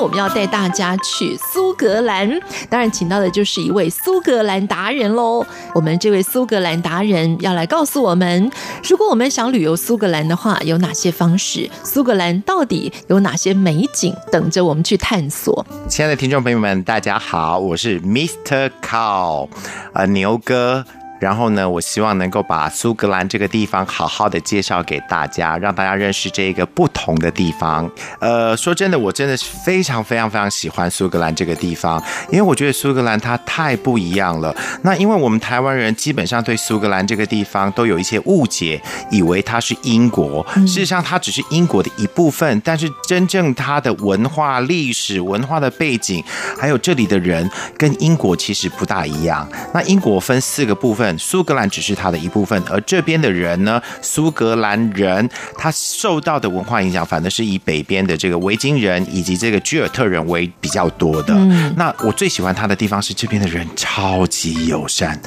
我们要带大家去苏格兰，当然请到的就是一位苏格兰达人喽。我们这位苏格兰达人要来告诉我们，如果我们想旅游苏格兰的话，有哪些方式？苏格兰到底有哪些美景等着我们去探索？亲爱的听众朋友们，大家好，我是 Mr. Cow，呃，牛哥。然后呢，我希望能够把苏格兰这个地方好好的介绍给大家，让大家认识这个不同的地方。呃，说真的，我真的是非常非常非常喜欢苏格兰这个地方，因为我觉得苏格兰它太不一样了。那因为我们台湾人基本上对苏格兰这个地方都有一些误解，以为它是英国。事实上，它只是英国的一部分，但是真正它的文化、历史、文化的背景，还有这里的人，跟英国其实不大一样。那英国分四个部分。苏格兰只是它的一部分，而这边的人呢，苏格兰人他受到的文化影响，反而是以北边的这个维京人以及这个居尔特人为比较多的。嗯、那我最喜欢他的地方是这边的人超级友善，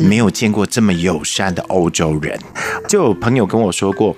没有见过这么友善的欧洲人。就有朋友跟我说过，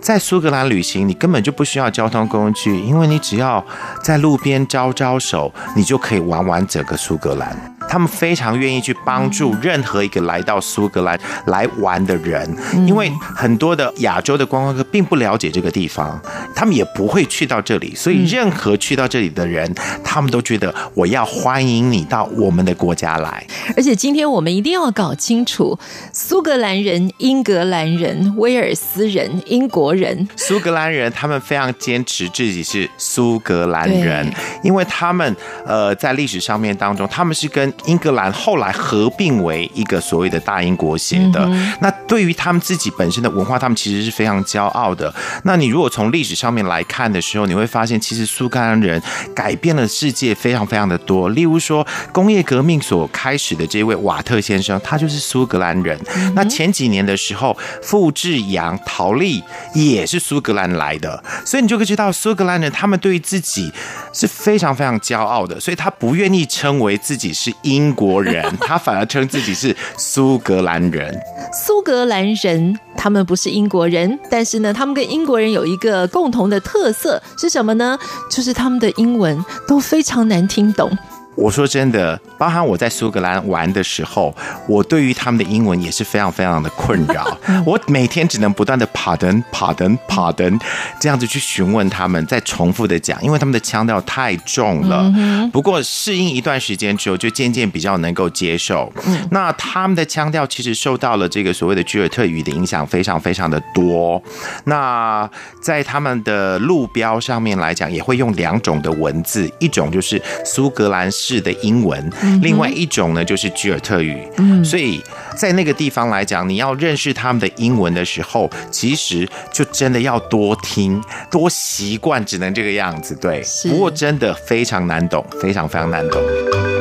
在苏格兰旅行，你根本就不需要交通工具，因为你只要在路边招招手，你就可以玩完整个苏格兰。他们非常愿意去帮助任何一个来到苏格兰来玩的人，因为很多的亚洲的观光客并不了解这个地方，他们也不会去到这里，所以任何去到这里的人，他们都觉得我要欢迎你到我们的国家来。而且今天我们一定要搞清楚，苏格兰人、英格兰人、威尔斯人、英国人。苏格兰人他们非常坚持自己是苏格兰人，因为他们呃在历史上面当中，他们是跟英格兰后来合并为一个所谓的大英国协的，那对于他们自己本身的文化，他们其实是非常骄傲的。那你如果从历史上面来看的时候，你会发现，其实苏格兰人改变了世界非常非常的多。例如说，工业革命所开始的这位瓦特先生，他就是苏格兰人。那前几年的时候，傅志阳、陶丽也是苏格兰来的，所以你就可以知道，苏格兰人他们对于自己是非常非常骄傲的，所以他不愿意称为自己是英。国人，他反而称自己是苏格兰人。苏格兰人，他们不是英国人，但是呢，他们跟英国人有一个共同的特色是什么呢？就是他们的英文都非常难听懂。我说真的，包含我在苏格兰玩的时候，我对于他们的英文也是非常非常的困扰。我每天只能不断的 pardon pardon pardon 这样子去询问他们，再重复的讲，因为他们的腔调太重了。不过适应一段时间之后，就渐渐比较能够接受。那他们的腔调其实受到了这个所谓的居尔特语的影响，非常非常的多。那在他们的路标上面来讲，也会用两种的文字，一种就是苏格兰式的英文，另外一种呢就是居尔特语，所以在那个地方来讲，你要认识他们的英文的时候，其实就真的要多听、多习惯，只能这个样子。对，不过真的非常难懂，非常非常难懂。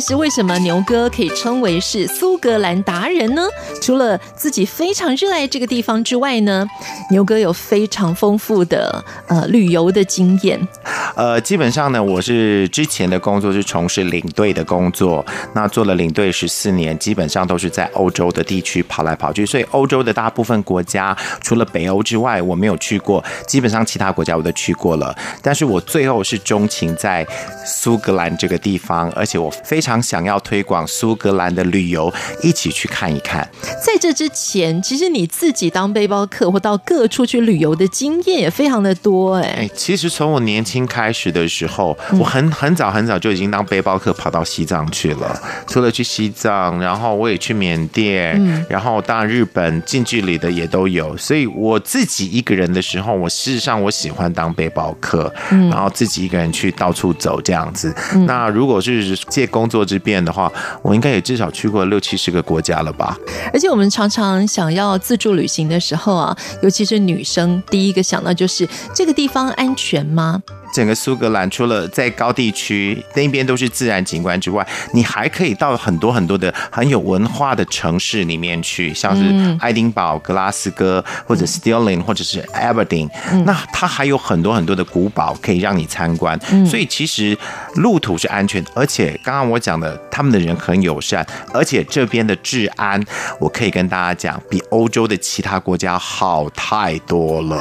是为什么牛哥可以称为是苏格兰达人呢？除了自己非常热爱这个地方之外呢，牛哥有非常丰富的呃旅游的经验。呃，基本上呢，我是之前的工作是从事领队的工作，那做了领队十四年，基本上都是在欧洲的地区跑来跑去，所以欧洲的大部分国家，除了北欧之外，我没有去过，基本上其他国家我都去过了。但是我最后是钟情在苏格兰这个地方，而且我非常想要推广苏格兰的旅游，一起去看一看。在这之前，其实你自己当背包客或到各处去旅游的经验也非常的多哎。哎，其实从我年轻开始的时候，我很很早很早就已经当背包客跑到西藏去了。除了去西藏，然后我也去缅甸，然后当然日本近距离的也都有。所以我自己一个人的时候，我事实上我喜欢当背包客，然后自己一个人去到处走这样子。那如果是借工作之便的话，我应该也至少去过六七十个国家了吧。而且我们常常想要自助旅行的时候啊，尤其是女生，第一个想到就是这个地方安全吗？整个苏格兰除了在高地区那边都是自然景观之外，你还可以到很多很多的很有文化的城市里面去，像是爱丁堡、格拉斯哥或者 Stirling 或者是 Aberdeen，那它还有很多很多的古堡可以让你参观。所以其实路途是安全，而且刚刚我讲的，他们的人很友善，而且这边的治安，我可以跟大家讲，比欧洲的其他国家好太多了。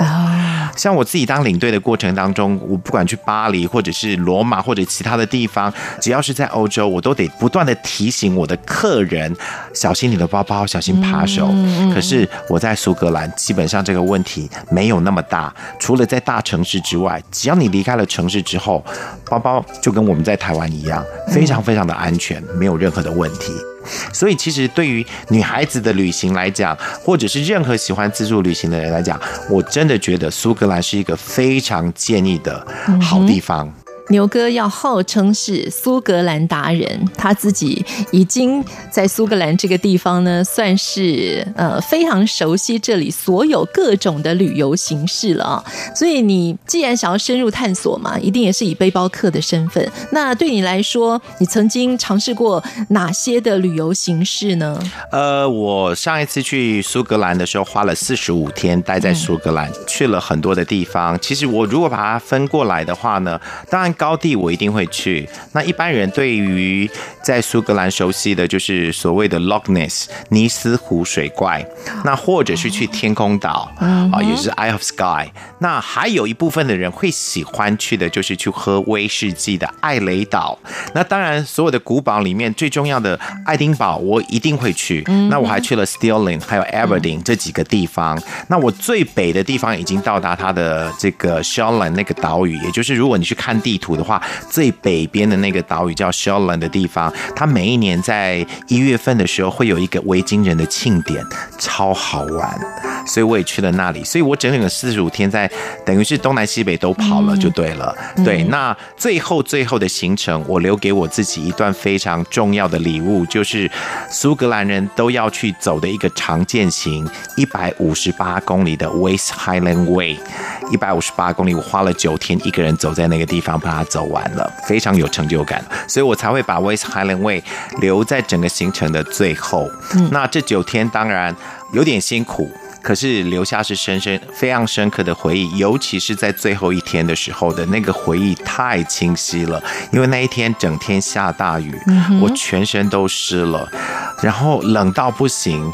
像我自己当领队的过程当中，我不管去巴黎或者是罗马或者其他的地方，只要是在欧洲，我都得不断的提醒我的客人小心你的包包，小心扒手。可是我在苏格兰，基本上这个问题没有那么大。除了在大城市之外，只要你离开了城市之后，包包就跟我们在台湾一样，非常非常的安全，没有任何的问题。所以，其实对于女孩子的旅行来讲，或者是任何喜欢自助旅行的人来讲，我真的觉得苏格兰是一个非常建议的好地方。牛哥要号称是苏格兰达人，他自己已经在苏格兰这个地方呢，算是呃非常熟悉这里所有各种的旅游形式了啊。所以你既然想要深入探索嘛，一定也是以背包客的身份。那对你来说，你曾经尝试过哪些的旅游形式呢？呃，我上一次去苏格兰的时候，花了四十五天待在苏格兰，去了很多的地方。其实我如果把它分过来的话呢，当然。高地我一定会去。那一般人对于在苏格兰熟悉的就是所谓的 Loch Ness 尼斯湖水怪，那或者是去天空岛啊，也就是 Isle of Skye。那还有一部分的人会喜欢去的就是去喝威士忌的艾雷岛。那当然，所有的古堡里面最重要的爱丁堡我一定会去。那我还去了 Stirling 还有 Aberdeen 这几个地方。那我最北的地方已经到达它的这个 Shoalhaven 那个岛屿，也就是如果你去看地图。的话，最北边的那个岛屿叫 s h o l a n 的地方，它每一年在一月份的时候会有一个维京人的庆典，超好玩，所以我也去了那里。所以我整整的四十五天在，等于是东南西北都跑了，就对了。嗯、对，那最后最后的行程，我留给我自己一段非常重要的礼物，就是苏格兰人都要去走的一个常见行，一百五十八公里的 West Highland Way，一百五十八公里，我花了九天一个人走在那个地方，把它走完了，非常有成就感，所以我才会把 West Highland Way 留在整个行程的最后。嗯，那这九天当然有点辛苦，可是留下是深深、非常深刻的回忆，尤其是在最后一天的时候的那个回忆太清晰了，因为那一天整天下大雨，我全身都湿了，然后冷到不行。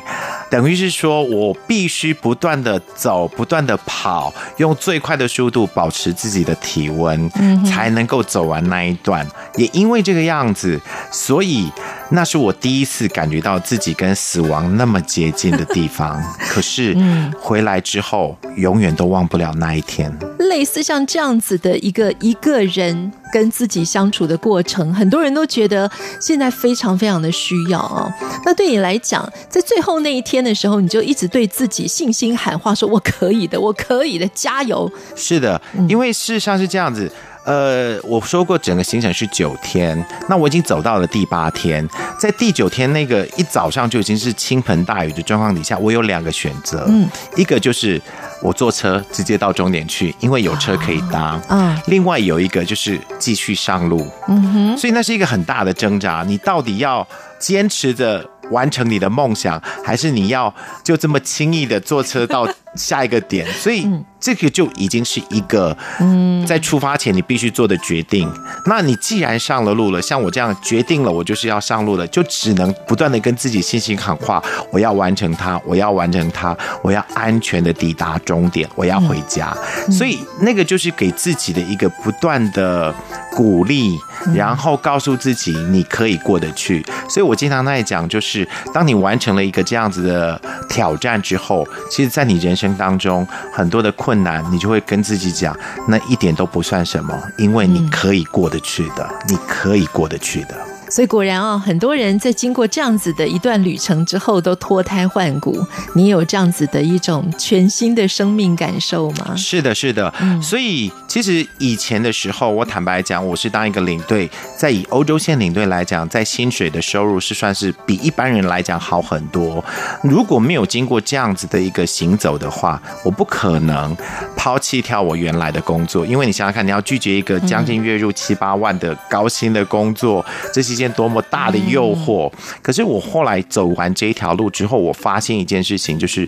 等于是说，我必须不断的走，不断的跑，用最快的速度保持自己的体温，才能够走完那一段。也因为这个样子，所以那是我第一次感觉到自己跟死亡那么接近的地方。可是回来之后，永远都忘不了那一天。类似像这样子的一个一个人跟自己相处的过程，很多人都觉得现在非常非常的需要啊。那对你来讲，在最后那一天的时候，你就一直对自己信心喊话，说我可以的，我可以的，加油！是的，因为事实上是这样子。呃，我说过整个行程是九天，那我已经走到了第八天，在第九天那个一早上就已经是倾盆大雨的状况底下，我有两个选择，嗯，一个就是我坐车直接到终点去，因为有车可以搭，嗯，另外有一个就是继续上路，嗯哼，所以那是一个很大的挣扎，你到底要坚持着完成你的梦想，还是你要就这么轻易的坐车到下一个点？所以。这个就已经是一个嗯，在出发前你必须做的决定。那你既然上了路了，像我这样决定了，我就是要上路了，就只能不断的跟自己信心喊话：我要完成它，我要完成它，我要安全的抵达终点，我要回家。所以那个就是给自己的一个不断的鼓励，然后告诉自己你可以过得去。所以我经常在讲，就是当你完成了一个这样子的挑战之后，其实，在你人生当中很多的困难，你就会跟自己讲，那一点都不算什么，因为你可以过得去的，你可以过得去的。所以果然啊，很多人在经过这样子的一段旅程之后，都脱胎换骨。你有这样子的一种全新的生命感受吗？是的，是的。嗯，所以其实以前的时候，我坦白讲，我是当一个领队，在以欧洲线领队来讲，在薪水的收入是算是比一般人来讲好很多。如果没有经过这样子的一个行走的话，我不可能抛弃掉我原来的工作。因为你想想看，你要拒绝一个将近月入七八万的高薪的工作，这是一件。多么大的诱惑！可是我后来走完这一条路之后，我发现一件事情，就是。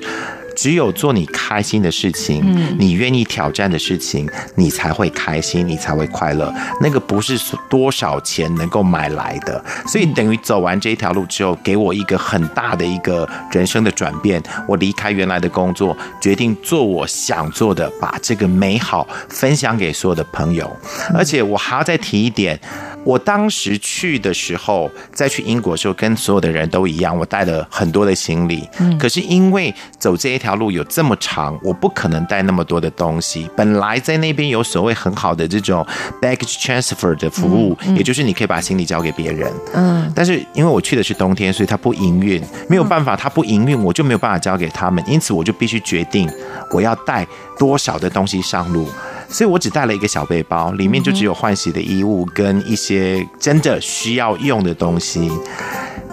只有做你开心的事情，你愿意挑战的事情，你才会开心，你才会快乐。那个不是多少钱能够买来的。所以等于走完这一条路之后，给我一个很大的一个人生的转变。我离开原来的工作，决定做我想做的，把这个美好分享给所有的朋友。而且我还要再提一点，我当时去的时候，在去英国的时候，跟所有的人都一样，我带了很多的行李。可是因为走这一条。条路有这么长，我不可能带那么多的东西。本来在那边有所谓很好的这种 baggage transfer 的服务，嗯嗯、也就是你可以把行李交给别人。嗯，但是因为我去的是冬天，所以它不营运，没有办法，它不营运，我就没有办法交给他们。因此，我就必须决定我要带多少的东西上路。所以我只带了一个小背包，里面就只有换洗的衣物跟一些真的需要用的东西。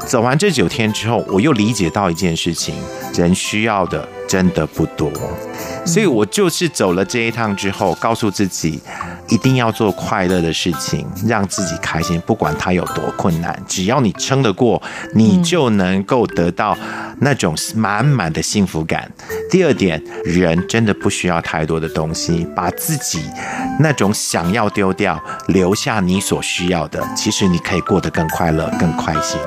走完这九天之后，我又理解到一件事情：人需要的。真的不多，所以我就是走了这一趟之后，告诉自己一定要做快乐的事情，让自己开心，不管它有多困难，只要你撑得过，你就能够得到那种满满的幸福感。第二点，人真的不需要太多的东西，把自己那种想要丢掉，留下你所需要的，其实你可以过得更快乐、更开心。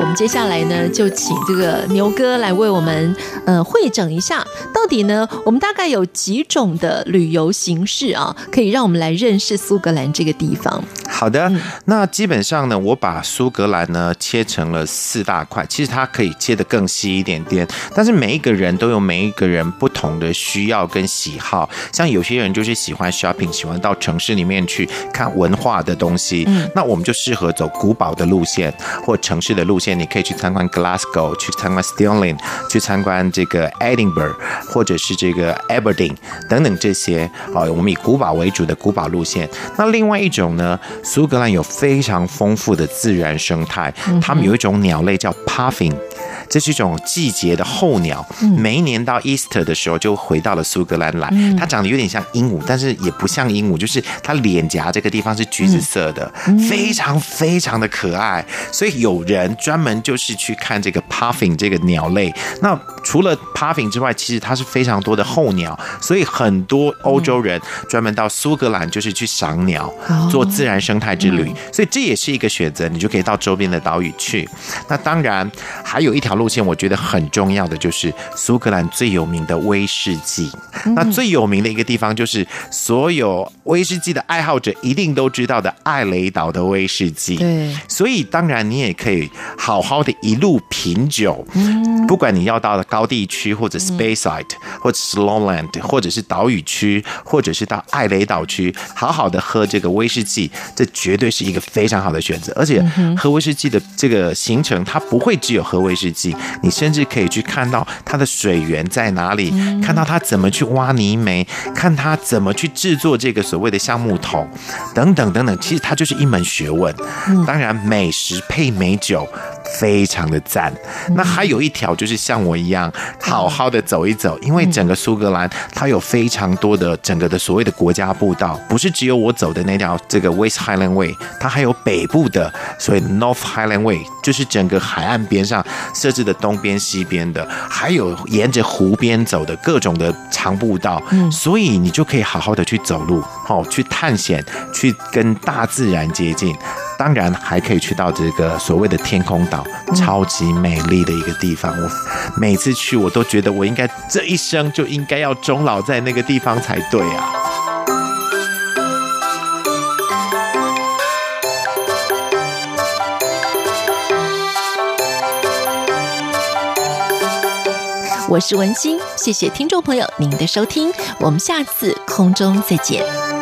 我们接下来呢，就请这个牛哥来为我们呃汇整一下，到底呢，我们大概有几种的旅游形式啊，可以让我们来认识苏格兰这个地方。好的，那基本上呢，我把苏格兰呢切成了四大块，其实它可以切得更细一点点，但是每一个人都有每一个人不同的需要跟喜好，像有些人就是喜欢 shopping，喜欢到城市里面去看文化的东西，嗯，那我们就适合走古堡的路线或城市的路线。你可以去参观 Glasgow，去参观 Stirling，去参观这个 Edinburgh，或者是这个 Aberdeen 等等这些啊，我们以古堡为主的古堡路线。那另外一种呢，苏格兰有非常丰富的自然生态，他们有一种鸟类叫 Puffin。这是一种季节的候鸟，每一年到 Easter 的时候就回到了苏格兰来。它长得有点像鹦鹉，但是也不像鹦鹉，就是它脸颊这个地方是橘子色的，非常非常的可爱。所以有人专门就是去看这个 Puffin 这个鸟类。那除了 Puffin 之外，其实它是非常多的候鸟，所以很多欧洲人专门到苏格兰就是去赏鸟，做自然生态之旅。所以这也是一个选择，你就可以到周边的岛屿去。那当然还有一条路。线我觉得很重要的就是苏格兰最有名的威士忌。那最有名的一个地方就是所有威士忌的爱好者一定都知道的艾雷岛的威士忌。对，所以当然你也可以好好的一路品酒。嗯，不管你要到了高地区或者 Speyside 或者 Lowland 或者是岛屿区，或者是到艾雷岛区，好好的喝这个威士忌，这绝对是一个非常好的选择。而且喝威士忌的这个行程，它不会只有喝威士忌。你甚至可以去看到它的水源在哪里，看到它怎么去挖泥煤，看它怎么去制作这个所谓的橡木桶，等等等等。其实它就是一门学问。当然，美食配美酒。非常的赞，那还有一条就是像我一样好好的走一走，因为整个苏格兰它有非常多的整个的所谓的国家步道，不是只有我走的那条这个 West Highland Way，它还有北部的所谓 North Highland Way，就是整个海岸边上设置的东边西边的，还有沿着湖边走的各种的长步道，所以你就可以好好的去走路，好去探险，去跟大自然接近。当然还可以去到这个所谓的天空岛超级美丽的一个地方我每次去我都觉得我应该这一生就应该要终老在那个地方才对啊。我是文心谢谢听众朋友您的收听我们下次空中再见。